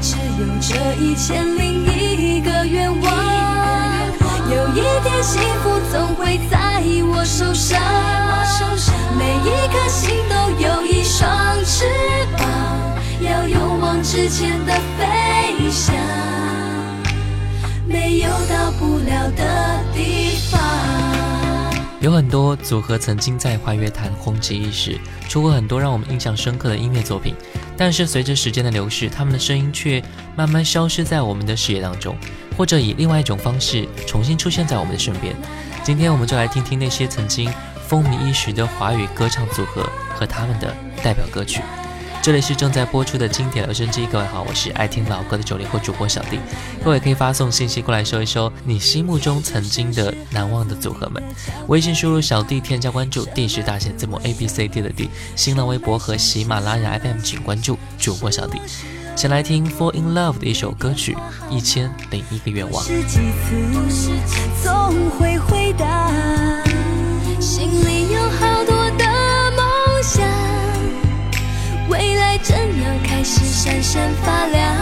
只有这一千零一个愿望，有一天幸福总会在我手上。每一颗心都有一双翅膀，要勇往直前的。有很多组合曾经在华语坛红极一时，出过很多让我们印象深刻的音乐作品。但是随着时间的流逝，他们的声音却慢慢消失在我们的视野当中，或者以另外一种方式重新出现在我们的身边。今天我们就来听听那些曾经风靡一时的华语歌唱组合和他们的代表歌曲。这里是正在播出的经典留声机，各位好，我是爱听老歌的九零后主播小弟，各位可以发送信息过来，说一说你心目中曾经的难忘的组合们。微信输入小弟添加关注，D 是大写字母 A B C D 的 D，新浪微博和喜马拉雅 FM 请关注主播小弟。先来听 Fall in Love 的一首歌曲《一千零一个愿望》。未来正要开始闪闪发亮，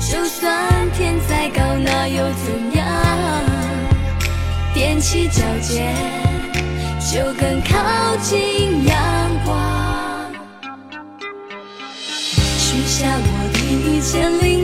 就算天再高，那又怎样？踮起脚尖，就更靠近阳光。许下我的一千零。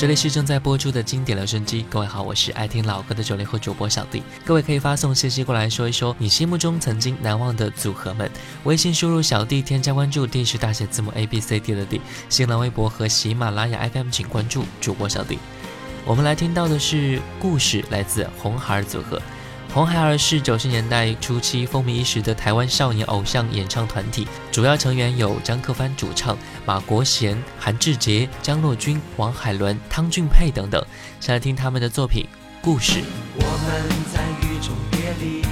这里是正在播出的经典留声机。各位好，我是爱听老歌的九零后主播小弟。各位可以发送信息过来，说一说你心目中曾经难忘的组合们。微信输入小弟，添加关注，定是大写字母 A B C D 的 D。新浪微博和喜马拉雅 FM 请关注主播小弟。我们来听到的是故事，来自红孩儿组合。红孩儿是九十年代初期风靡一时的台湾少年偶像演唱团体，主要成员有张克帆主唱、马国贤、韩志杰、张若君、王海伦、汤俊佩等等。先来听他们的作品《故事》。我们在雨中别离，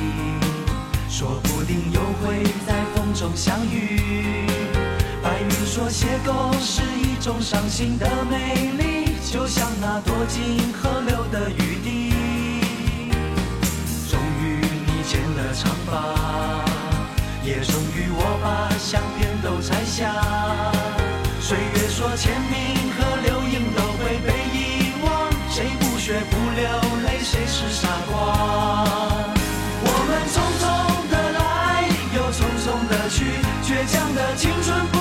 说不定又会在风中相遇。白云说，邂逅是一种伤心的美丽，就像那躲进河流的雨滴。长发，也终于我把相片都拆下。岁月说签名和留影都会被遗忘，谁不学不流泪谁是傻瓜？我们匆匆的来，又匆匆的去，倔强的青春。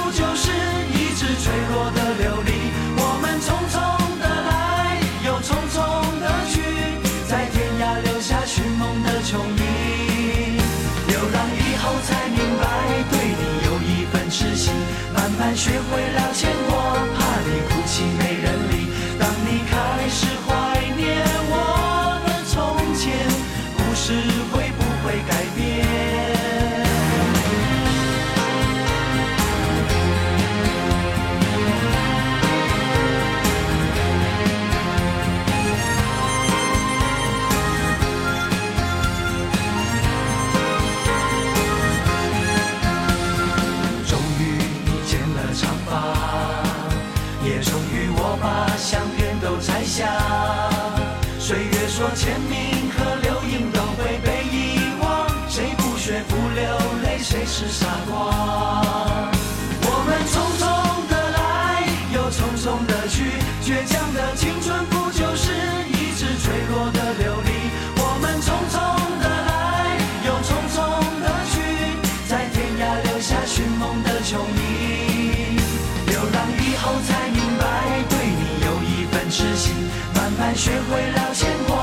事情慢慢学会了牵挂。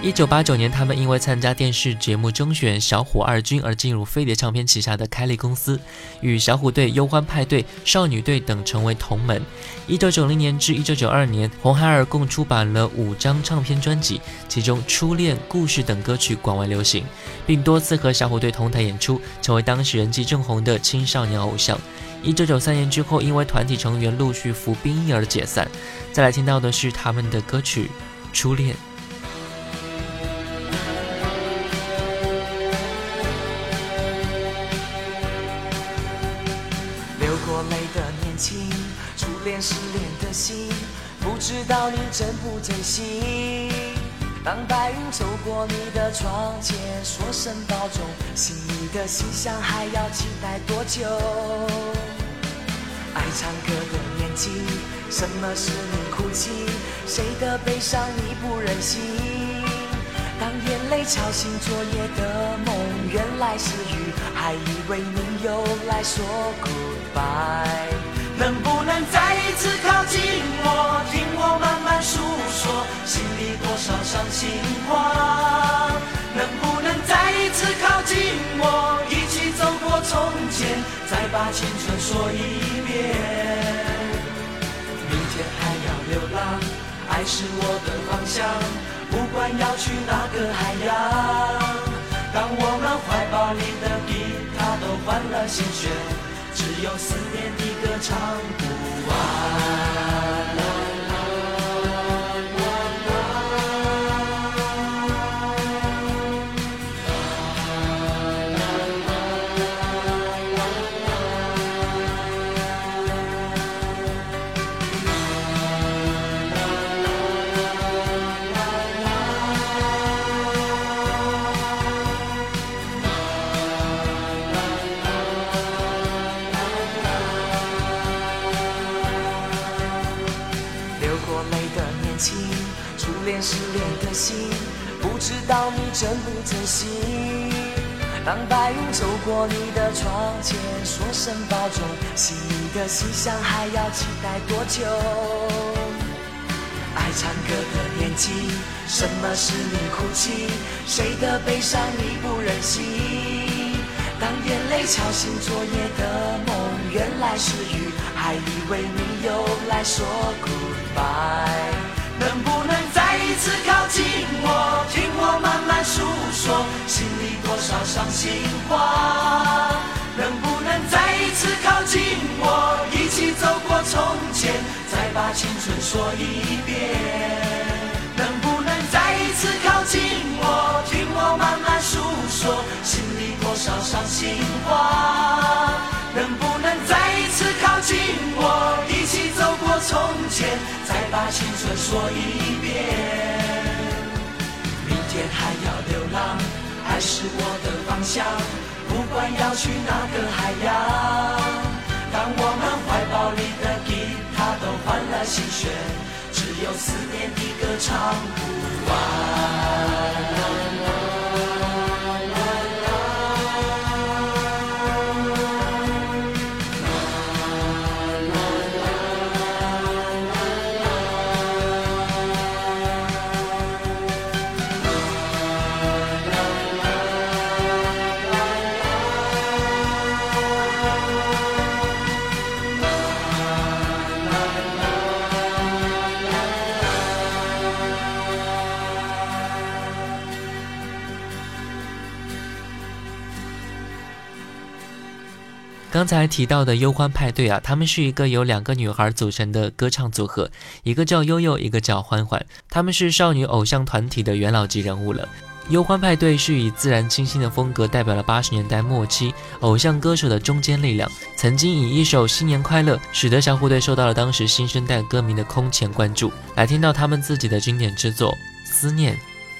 一九八九年，他们因为参加电视节目征选“小虎二军”而进入飞碟唱片旗下的开利公司，与小虎队、忧欢派对、少女队等成为同门。一九九零年至一九九二年，红孩儿共出版了五张唱片专辑，其中《初恋》、《故事》等歌曲广为流行，并多次和小虎队同台演出，成为当时人气正红的青少年偶像。一九九三年之后，因为团体成员陆续服兵役而解散。再来听到的是他们的歌曲《初恋》。失恋的心，不知道你真不真心。当白云走过你的窗前，说声保重，心里的心望还要期待多久？爱唱歌的年纪，什么时候哭泣？谁的悲伤你不忍心？当眼泪吵醒昨夜的梦，原来是雨，还以为你又来说 goodbye。能不能再一次靠近我，听我慢慢诉说心里多少伤心话？能不能再一次靠近我，一起走过从前，再把青春说一遍？明天还要流浪，爱是我的方向，不管要去哪个海洋。当我们怀抱里的吉他都换了新弦。只有思念的歌，唱不完。当白云走过你的窗前，说声保重，心里的思想还要期待多久？爱唱歌的年纪，什么是你哭泣？谁的悲伤你不忍心？当眼泪敲醒昨夜的梦，原来是雨，还以为你又来说 goodbye。靠近我，听我慢慢诉说心里多少伤心话。能不能再一次靠近我，一起走过从前，再把青春说一遍？能不能再一次靠近我，听我慢慢诉说心里多少伤心话。能不能再一次靠近我，一起走过从前，再把青春说一遍？还要流浪，爱是我的方向，不管要去哪个海洋。当我们怀抱里的吉他都换了新弦，只有思念的歌唱不完。刚才提到的忧欢派对啊，他们是一个由两个女孩组成的歌唱组合，一个叫悠悠，一个叫欢欢。他们是少女偶像团体的元老级人物了。忧欢派对是以自然清新的风格，代表了八十年代末期偶像歌手的中坚力量。曾经以一首《新年快乐》使得小虎队受到了当时新生代歌迷的空前关注。来听到他们自己的经典之作《思念》，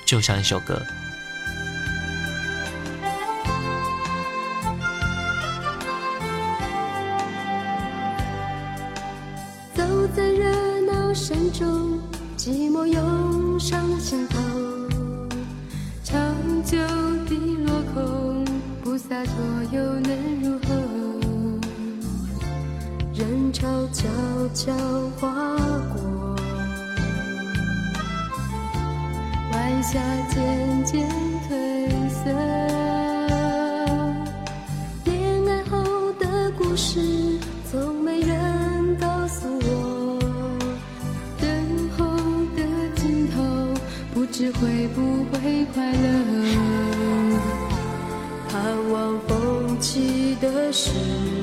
就像一首歌。心头长久的落空，不洒脱又能如何？人潮悄悄划过，晚霞渐渐褪色，恋爱后的故事。会不会快乐？盼望风起的时。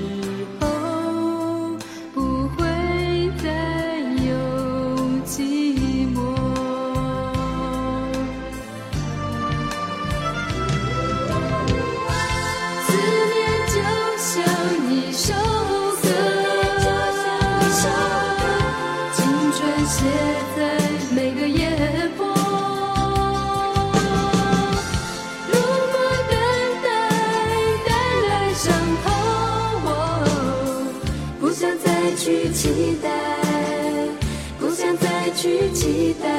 期待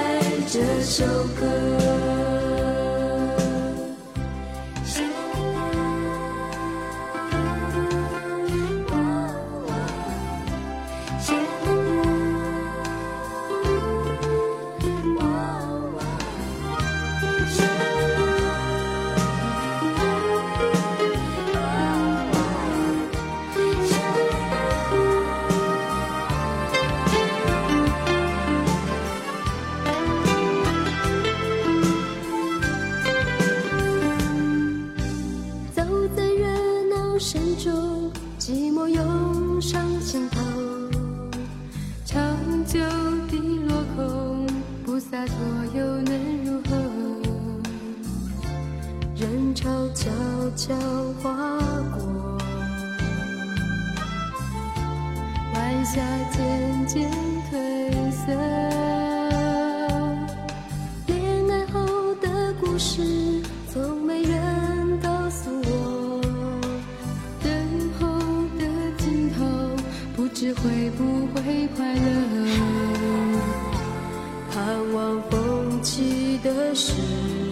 这首歌。会不会快乐？盼望风起的时。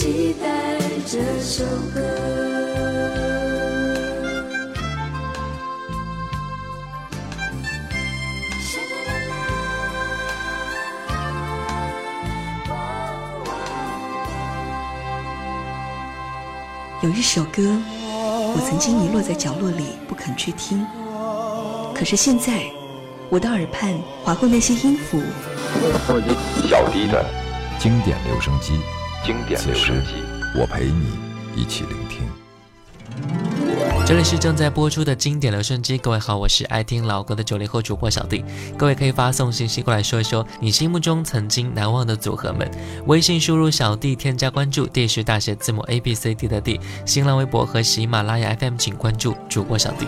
期待这首歌。有一首歌，我曾经遗落在角落里不肯去听，可是现在，我的耳畔划过那些音符。小 D 的经典留声机。经典留声机，我陪你一起聆听。这里是正在播出的经典留声机。各位好，我是爱听老歌的九零后主播小弟。各位可以发送信息过来，说一说你心目中曾经难忘的组合们。微信输入小弟添加关注，D 是大写字母 A B C D 的 D。新浪微博和喜马拉雅 FM 请关注主播小弟。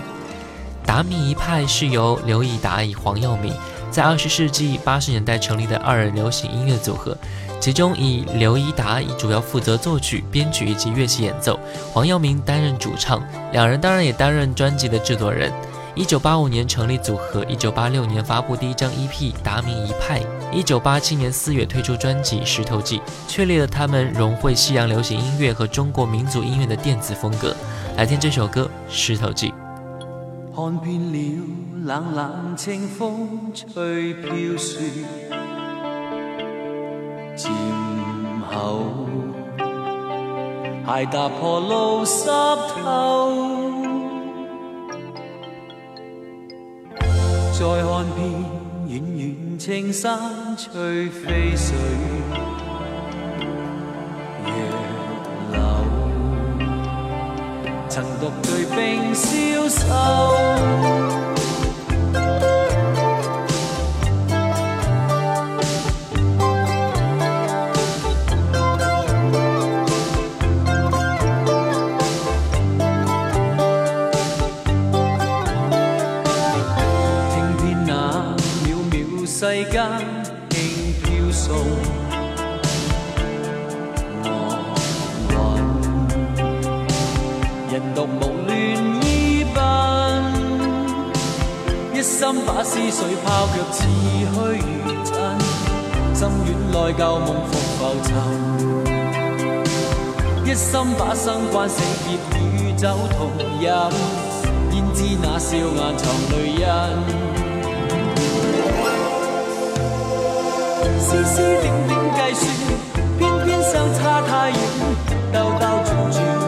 达米一派是由刘以达与黄耀明在二十世纪八十年代成立的二人流行音乐组合。其中以刘一达以主要负责作曲、编曲以及乐器演奏，黄耀明担任主唱，两人当然也担任专辑的制作人。1985年成立组合，1986年发布第一张 EP《达明一派》，1987年4月推出专辑《石头记》，确立了他们融汇西洋流行音乐和中国民族音乐的电子风格。来听这首歌《石头记》。渐厚，鞋踏破路湿透。再看遍远远青山翠飞水，杨柳曾独对并消瘦。心把思绪抛，却似虚真，心软内旧梦复浮沉。一心把生关死劫与酒同饮，焉知那笑颜藏泪印？丝丝点点计算，偏偏相差太远，兜兜转转。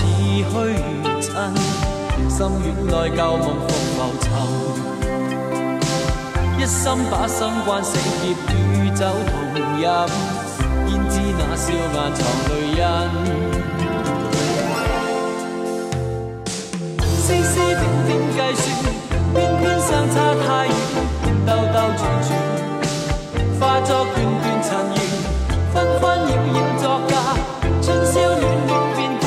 似虚真，心软内旧梦复浮沉。一心把心关死，劫，与酒同饮，焉知那笑眼藏泪印？丝丝点点计算，偏偏相差太远，兜兜转转，化作段段尘缘，纷纷扰扰作嫁，春宵暖暖变。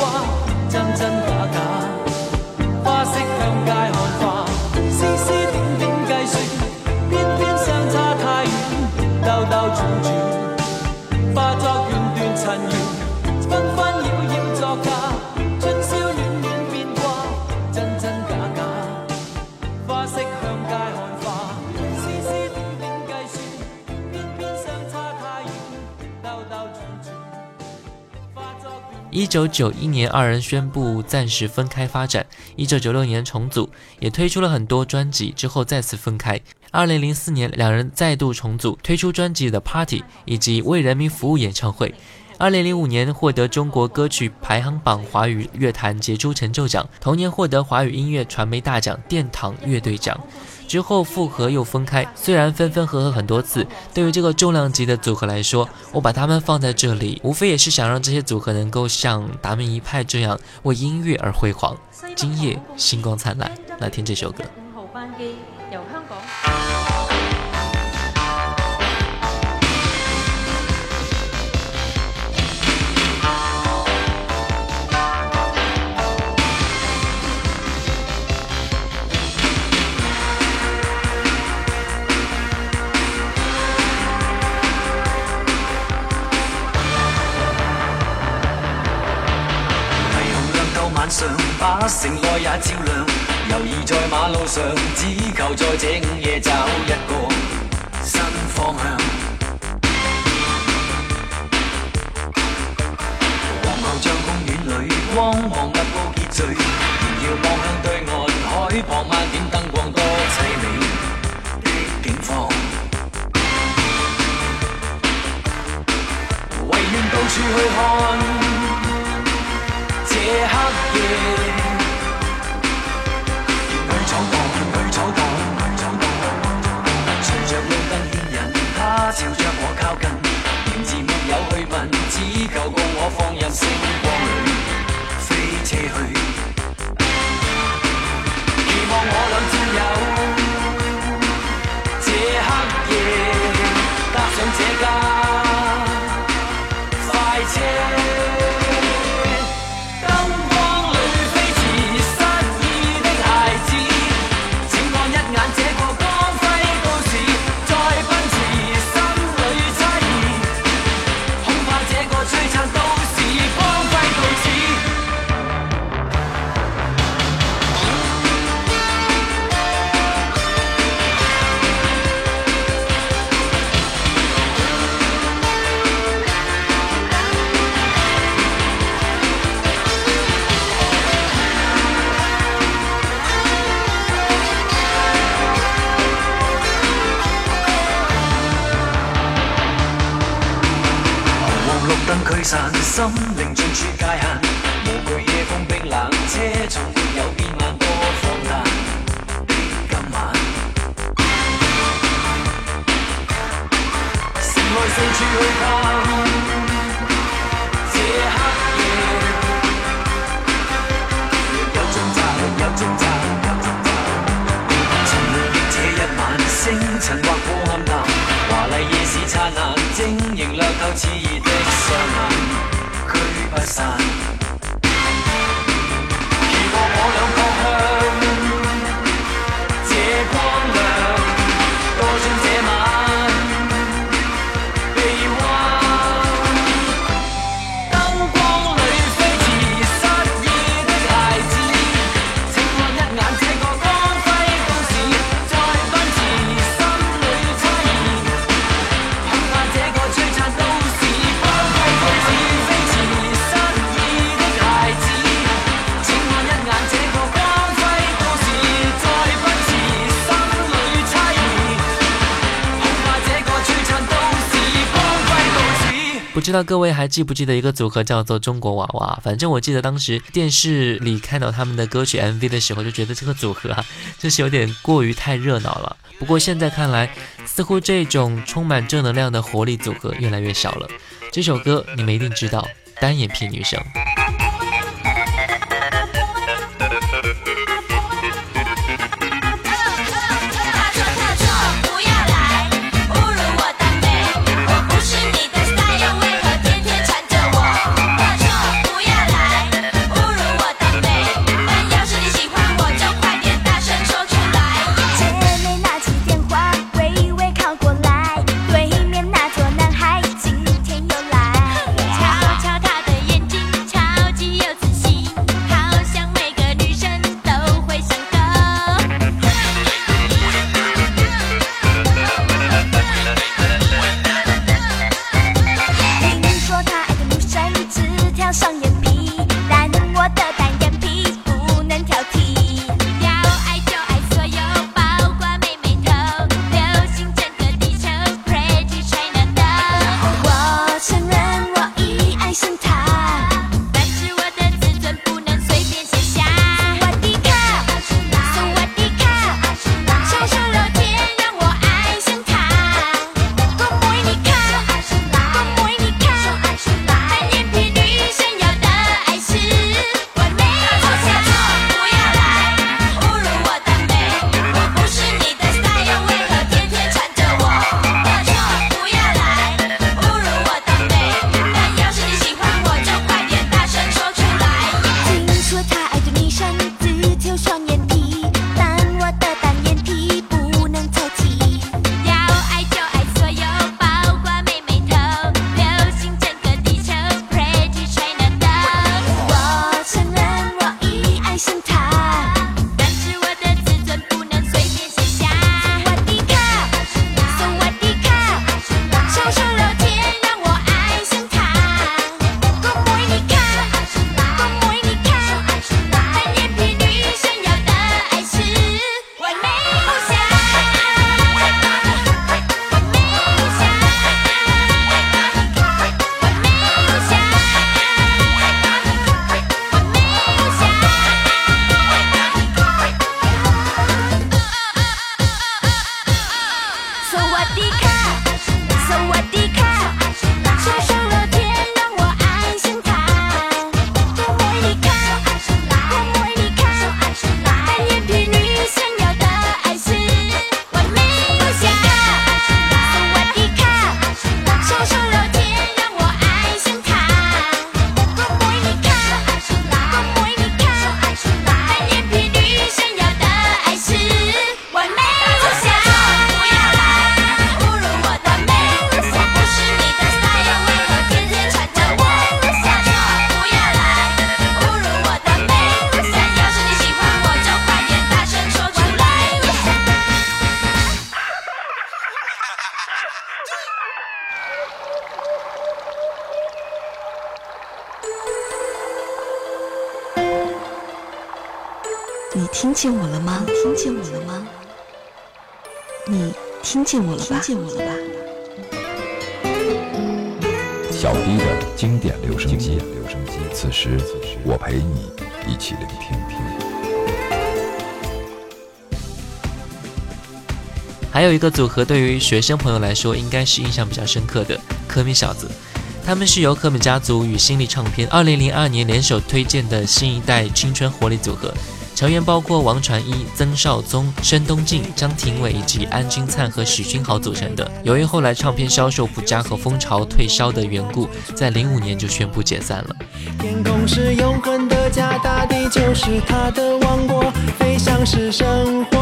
一九九一年，二人宣布暂时分开发展。一九九六年重组，也推出了很多专辑。之后再次分开。二零零四年，两人再度重组，推出专辑的《Party》以及《为人民服务》演唱会。二零零五年获得中国歌曲排行榜华语乐坛杰出成就奖，同年获得华语音乐传媒大奖殿堂乐队奖。之后复合又分开，虽然分分合合很多次，对于这个重量级的组合来说，我把他们放在这里，无非也是想让这些组合能够像达明一派这样为音乐而辉煌。今夜星光灿烂，来听这首歌。把城内也照亮，游移在马路上，只求在这午夜找一个新方向。望像公园里，光芒一波结聚，遥望向对岸海旁，晚点灯光多凄美的景况。唯愿到处去看。够共我放任性。心灵尽处界限，无惧夜风冰冷，车从没有变慢过，放胆今晚。城内四处去看，这黑夜有挣扎，有挣扎，有挣扎。沉醉的这一晚，星辰划破暗淡，华丽夜市灿烂，晶莹亮透炽热的双眼。passar. 不知道各位还记不记得一个组合叫做中国娃娃？反正我记得当时电视里看到他们的歌曲 MV 的时候，就觉得这个组合啊，就是有点过于太热闹了。不过现在看来，似乎这种充满正能量的活力组合越来越少了。这首歌你们一定知道，《单眼皮女生》。听见我了吗？听见我了吗？你听见我了吧？听见我了吧？小 D 的经典留声机，此时此时我陪你一起聆听。听。还有一个组合，对于学生朋友来说，应该是印象比较深刻的科米小子，他们是由科米家族与新力唱片二零零二年联手推荐的新一代青春活力组合。成员包括王传一、曾少宗、申东靖、张庭伟以及安钧璨和许君豪组成的。由于后来唱片销售不佳和风潮退烧的缘故，在零五年就宣布解散了。天空是永恒的家，大地就是他的王国，飞翔是生活。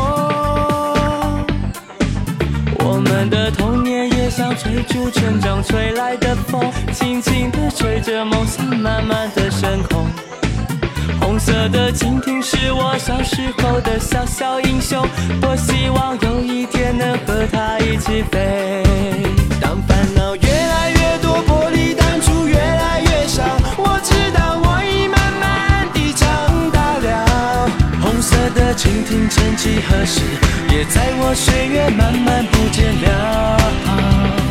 我们的童年也像追逐成长吹来的风，轻轻地吹着梦想，慢慢地升空。红色的蜻蜓是我小时候的小小英雄，我希望有一天能和它一起飞。当烦恼越来越多，玻璃弹珠越来越少，我知道我已慢慢地长大了。红色的蜻蜓曾几何时也在我岁月慢慢不见了。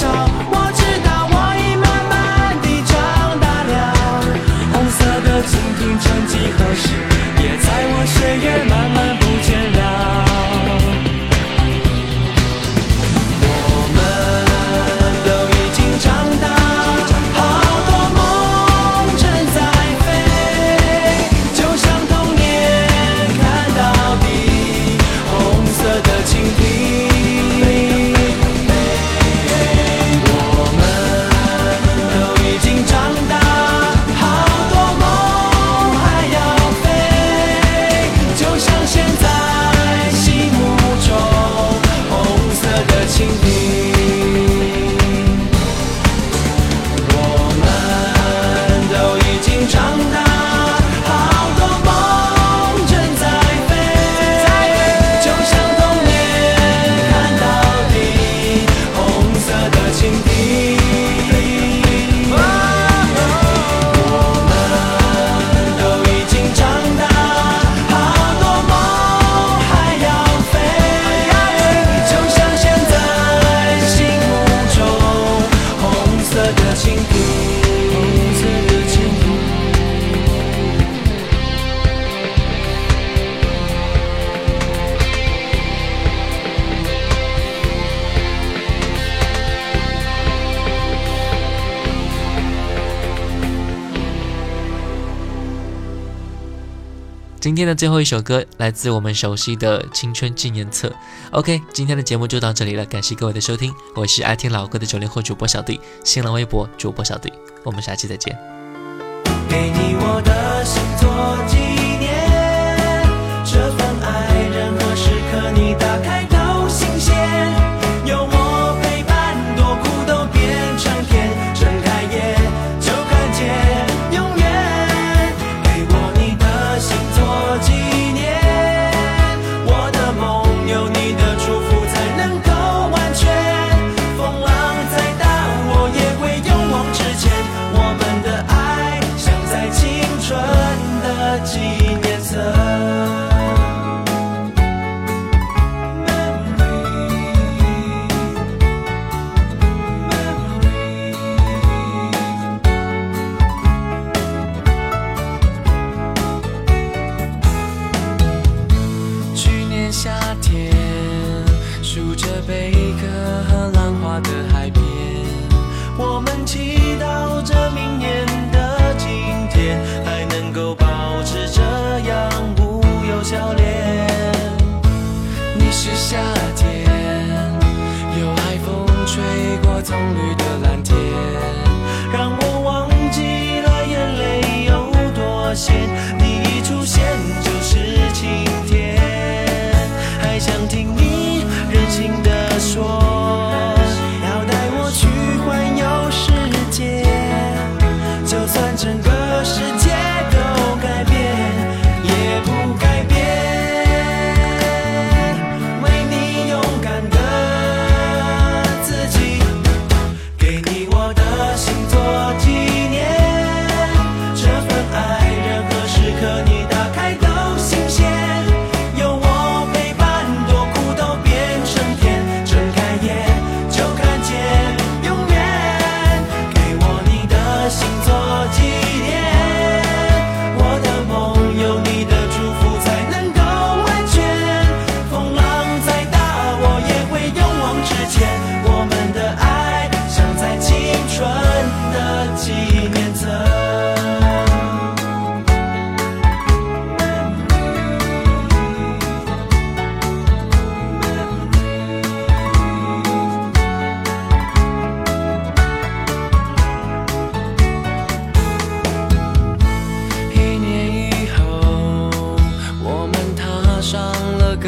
我今天的最后一首歌来自我们熟悉的《青春纪念册》。OK，今天的节目就到这里了，感谢各位的收听。我是爱听老歌的九零后主播小弟，新浪微博主播小弟，我们下期再见。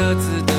各自。